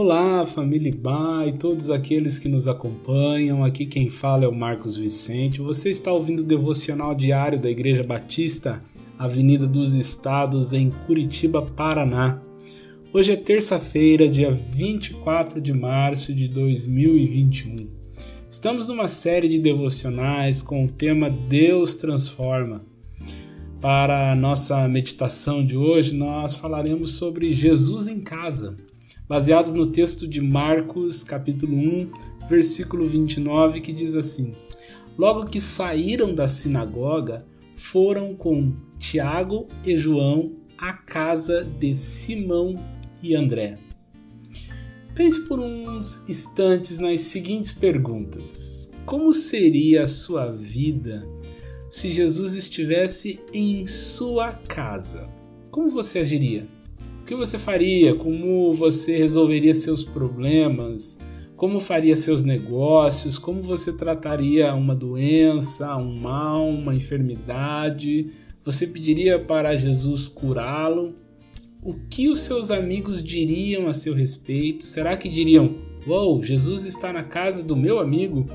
Olá, família Ba e todos aqueles que nos acompanham. Aqui quem fala é o Marcos Vicente. Você está ouvindo o devocional diário da Igreja Batista, Avenida dos Estados, em Curitiba, Paraná. Hoje é terça-feira, dia 24 de março de 2021. Estamos numa série de devocionais com o tema Deus Transforma. Para a nossa meditação de hoje, nós falaremos sobre Jesus em casa baseados no texto de Marcos, capítulo 1, versículo 29, que diz assim: Logo que saíram da sinagoga, foram com Tiago e João à casa de Simão e André. Pense por uns instantes nas seguintes perguntas: Como seria a sua vida se Jesus estivesse em sua casa? Como você agiria? Que você faria? Como você resolveria seus problemas? Como faria seus negócios? Como você trataria uma doença, um mal, uma enfermidade? Você pediria para Jesus curá-lo? O que os seus amigos diriam a seu respeito? Será que diriam: Uou, wow, Jesus está na casa do meu amigo?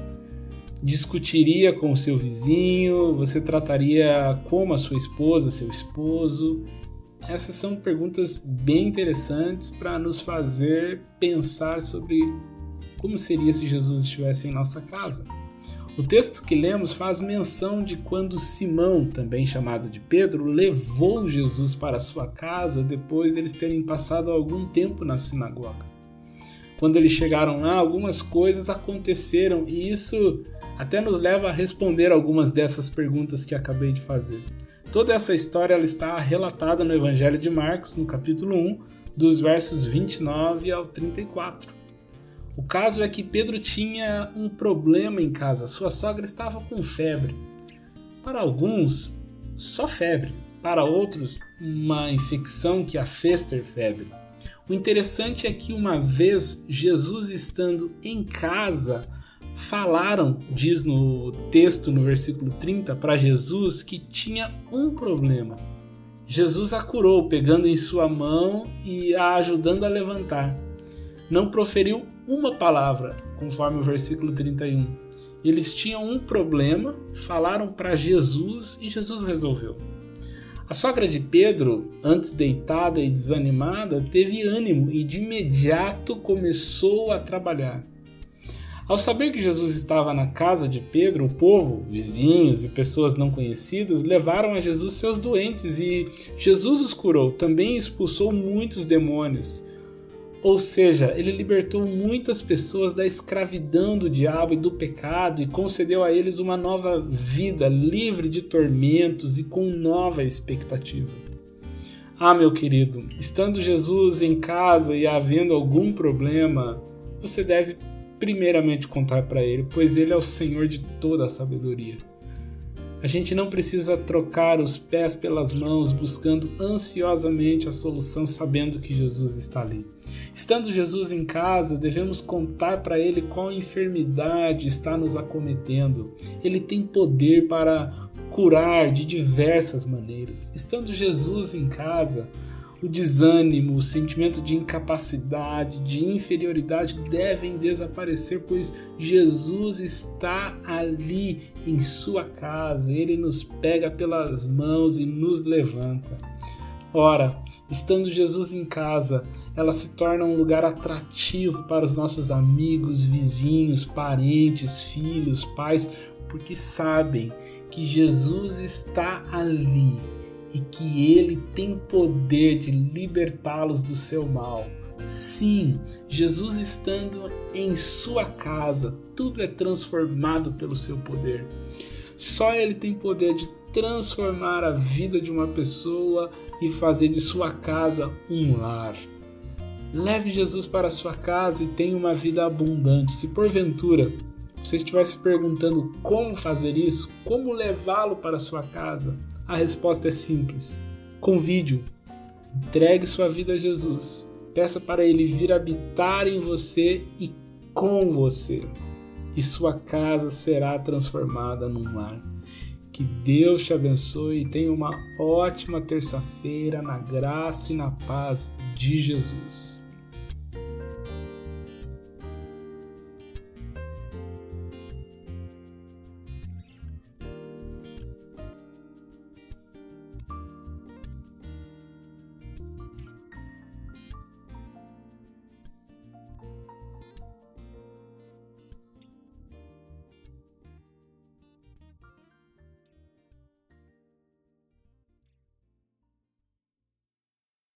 Discutiria com o seu vizinho? Você trataria como a sua esposa, seu esposo? Essas são perguntas bem interessantes para nos fazer pensar sobre como seria se Jesus estivesse em nossa casa. O texto que lemos faz menção de quando Simão, também chamado de Pedro, levou Jesus para sua casa depois deles terem passado algum tempo na sinagoga. Quando eles chegaram lá, algumas coisas aconteceram e isso até nos leva a responder algumas dessas perguntas que acabei de fazer. Toda essa história ela está relatada no Evangelho de Marcos, no capítulo 1, dos versos 29 ao 34. O caso é que Pedro tinha um problema em casa, sua sogra estava com febre. Para alguns, só febre, para outros, uma infecção que a fez ter febre. O interessante é que uma vez Jesus estando em casa, falaram, diz no texto no versículo 30, para Jesus que tinha um problema. Jesus a curou, pegando em sua mão e a ajudando a levantar. Não proferiu uma palavra, conforme o versículo 31. Eles tinham um problema, falaram para Jesus e Jesus resolveu. A sogra de Pedro, antes deitada e desanimada, teve ânimo e de imediato começou a trabalhar. Ao saber que Jesus estava na casa de Pedro, o povo, vizinhos e pessoas não conhecidas levaram a Jesus seus doentes e Jesus os curou. Também expulsou muitos demônios. Ou seja, ele libertou muitas pessoas da escravidão do diabo e do pecado e concedeu a eles uma nova vida livre de tormentos e com nova expectativa. Ah, meu querido, estando Jesus em casa e havendo algum problema, você deve primeiramente contar para Ele, pois Ele é o Senhor de toda a sabedoria. A gente não precisa trocar os pés pelas mãos, buscando ansiosamente a solução, sabendo que Jesus está ali. Estando Jesus em casa, devemos contar para Ele qual enfermidade está nos acometendo. Ele tem poder para curar de diversas maneiras. Estando Jesus em casa, o desânimo, o sentimento de incapacidade, de inferioridade devem desaparecer, pois Jesus está ali em sua casa, ele nos pega pelas mãos e nos levanta. Ora, estando Jesus em casa, ela se torna um lugar atrativo para os nossos amigos, vizinhos, parentes, filhos, pais, porque sabem que Jesus está ali e que ele tem poder de libertá-los do seu mal. Sim, Jesus estando em sua casa, tudo é transformado pelo seu poder. Só ele tem poder de transformar a vida de uma pessoa e fazer de sua casa um lar. Leve Jesus para sua casa e tenha uma vida abundante. Se porventura você estiver se perguntando como fazer isso, como levá-lo para sua casa, a resposta é simples: convide-o, entregue sua vida a Jesus, peça para ele vir habitar em você e com você, e sua casa será transformada num lar. Que Deus te abençoe e tenha uma ótima terça-feira na graça e na paz de Jesus.